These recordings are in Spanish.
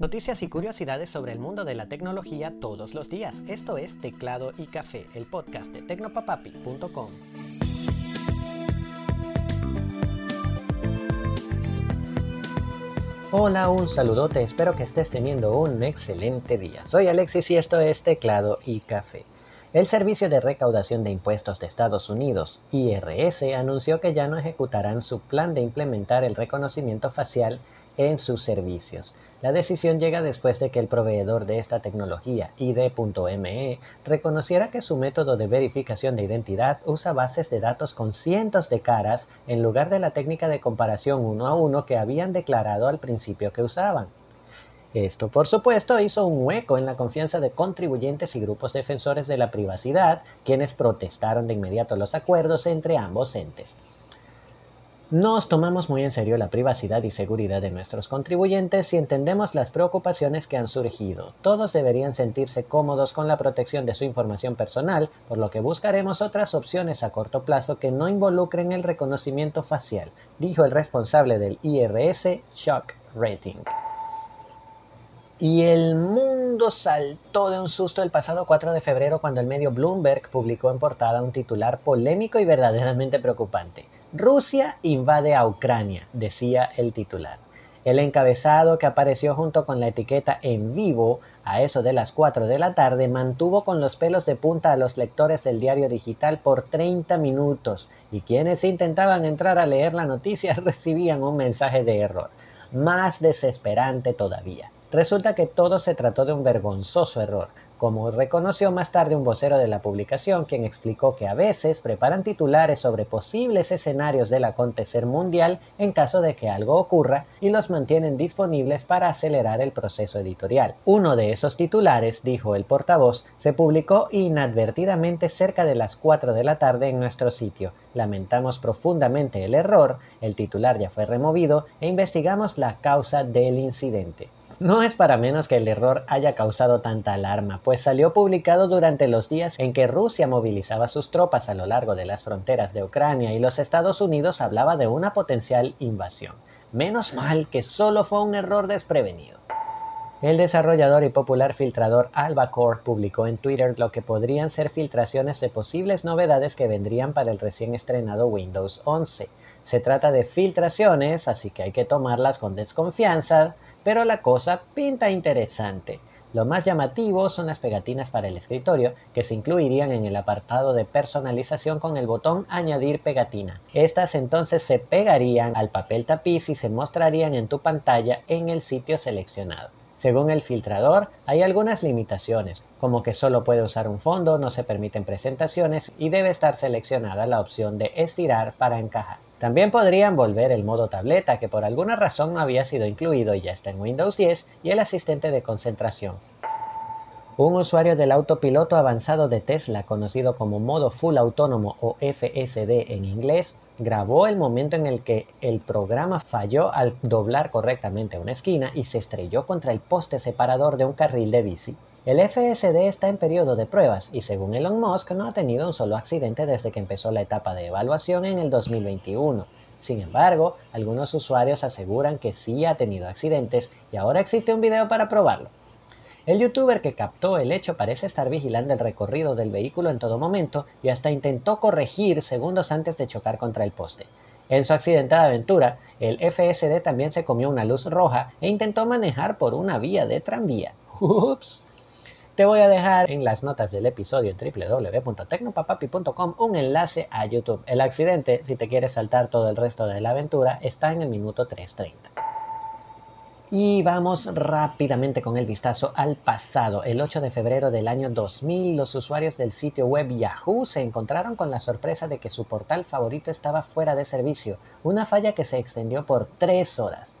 Noticias y curiosidades sobre el mundo de la tecnología todos los días. Esto es Teclado y Café, el podcast de tecnopapapi.com. Hola, un saludote, espero que estés teniendo un excelente día. Soy Alexis y esto es Teclado y Café. El Servicio de Recaudación de Impuestos de Estados Unidos, IRS, anunció que ya no ejecutarán su plan de implementar el reconocimiento facial en sus servicios. La decisión llega después de que el proveedor de esta tecnología, ID.me, reconociera que su método de verificación de identidad usa bases de datos con cientos de caras en lugar de la técnica de comparación uno a uno que habían declarado al principio que usaban. Esto, por supuesto, hizo un hueco en la confianza de contribuyentes y grupos defensores de la privacidad, quienes protestaron de inmediato los acuerdos entre ambos entes. Nos tomamos muy en serio la privacidad y seguridad de nuestros contribuyentes y entendemos las preocupaciones que han surgido. Todos deberían sentirse cómodos con la protección de su información personal, por lo que buscaremos otras opciones a corto plazo que no involucren el reconocimiento facial, dijo el responsable del IRS, Shock Rating. Y el mundo saltó de un susto el pasado 4 de febrero cuando el medio Bloomberg publicó en portada un titular polémico y verdaderamente preocupante. Rusia invade a Ucrania, decía el titular. El encabezado que apareció junto con la etiqueta en vivo a eso de las 4 de la tarde mantuvo con los pelos de punta a los lectores del diario digital por 30 minutos y quienes intentaban entrar a leer la noticia recibían un mensaje de error, más desesperante todavía. Resulta que todo se trató de un vergonzoso error, como reconoció más tarde un vocero de la publicación, quien explicó que a veces preparan titulares sobre posibles escenarios del acontecer mundial en caso de que algo ocurra y los mantienen disponibles para acelerar el proceso editorial. Uno de esos titulares, dijo el portavoz, se publicó inadvertidamente cerca de las 4 de la tarde en nuestro sitio. Lamentamos profundamente el error, el titular ya fue removido e investigamos la causa del incidente. No es para menos que el error haya causado tanta alarma, pues salió publicado durante los días en que Rusia movilizaba sus tropas a lo largo de las fronteras de Ucrania y los Estados Unidos hablaba de una potencial invasión. Menos mal que solo fue un error desprevenido. El desarrollador y popular filtrador Albacore publicó en Twitter lo que podrían ser filtraciones de posibles novedades que vendrían para el recién estrenado Windows 11. Se trata de filtraciones, así que hay que tomarlas con desconfianza, pero la cosa pinta interesante. Lo más llamativo son las pegatinas para el escritorio, que se incluirían en el apartado de personalización con el botón Añadir pegatina. Estas entonces se pegarían al papel tapiz y se mostrarían en tu pantalla en el sitio seleccionado. Según el filtrador, hay algunas limitaciones, como que solo puede usar un fondo, no se permiten presentaciones y debe estar seleccionada la opción de estirar para encajar. También podrían volver el modo tableta que por alguna razón no había sido incluido y ya está en Windows 10 y el asistente de concentración. Un usuario del autopiloto avanzado de Tesla, conocido como modo full autónomo o FSD en inglés, grabó el momento en el que el programa falló al doblar correctamente una esquina y se estrelló contra el poste separador de un carril de bici. El FSD está en periodo de pruebas y según Elon Musk no ha tenido un solo accidente desde que empezó la etapa de evaluación en el 2021. Sin embargo, algunos usuarios aseguran que sí ha tenido accidentes y ahora existe un video para probarlo. El youtuber que captó el hecho parece estar vigilando el recorrido del vehículo en todo momento y hasta intentó corregir segundos antes de chocar contra el poste. En su accidentada aventura, el FSD también se comió una luz roja e intentó manejar por una vía de tranvía. ¡Ups! Te voy a dejar en las notas del episodio www.tecnopapapi.com un enlace a YouTube. El accidente, si te quieres saltar todo el resto de la aventura, está en el minuto 3.30. Y vamos rápidamente con el vistazo al pasado. El 8 de febrero del año 2000, los usuarios del sitio web Yahoo se encontraron con la sorpresa de que su portal favorito estaba fuera de servicio, una falla que se extendió por tres horas.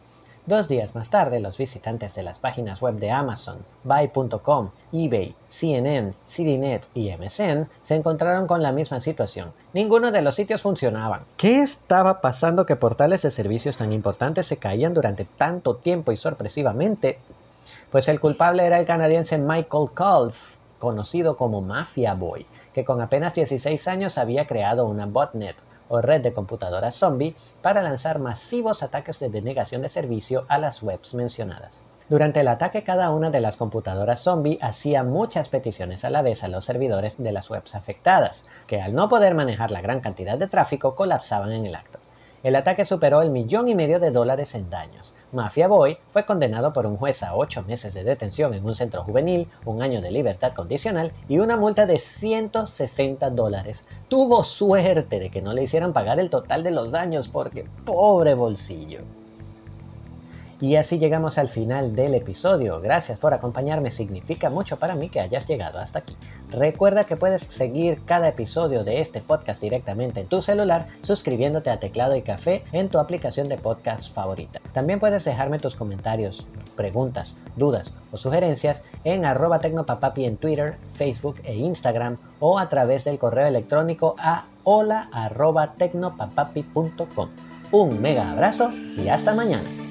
Dos días más tarde, los visitantes de las páginas web de Amazon, Buy.com, eBay, CNN, CityNet y MSN se encontraron con la misma situación. Ninguno de los sitios funcionaban. ¿Qué estaba pasando que portales de servicios tan importantes se caían durante tanto tiempo y sorpresivamente? Pues el culpable era el canadiense Michael Coles, conocido como Mafia Boy, que con apenas 16 años había creado una botnet o red de computadoras zombie para lanzar masivos ataques de denegación de servicio a las webs mencionadas. Durante el ataque cada una de las computadoras zombie hacía muchas peticiones a la vez a los servidores de las webs afectadas, que al no poder manejar la gran cantidad de tráfico colapsaban en el acto. El ataque superó el millón y medio de dólares en daños. Mafia Boy fue condenado por un juez a ocho meses de detención en un centro juvenil, un año de libertad condicional y una multa de 160 dólares. Tuvo suerte de que no le hicieran pagar el total de los daños porque pobre bolsillo. Y así llegamos al final del episodio. Gracias por acompañarme, significa mucho para mí que hayas llegado hasta aquí. Recuerda que puedes seguir cada episodio de este podcast directamente en tu celular suscribiéndote a Teclado y Café en tu aplicación de podcast favorita. También puedes dejarme tus comentarios, preguntas, dudas o sugerencias en arroba tecnopapapi en Twitter, Facebook e Instagram o a través del correo electrónico a hola arroba tecnopapapi.com. Un mega abrazo y hasta mañana.